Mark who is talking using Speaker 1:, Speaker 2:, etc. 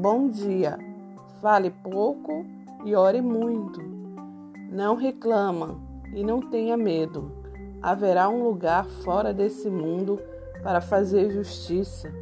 Speaker 1: Bom dia. Fale pouco e ore muito. Não reclama e não tenha medo. Haverá um lugar fora desse mundo para fazer justiça.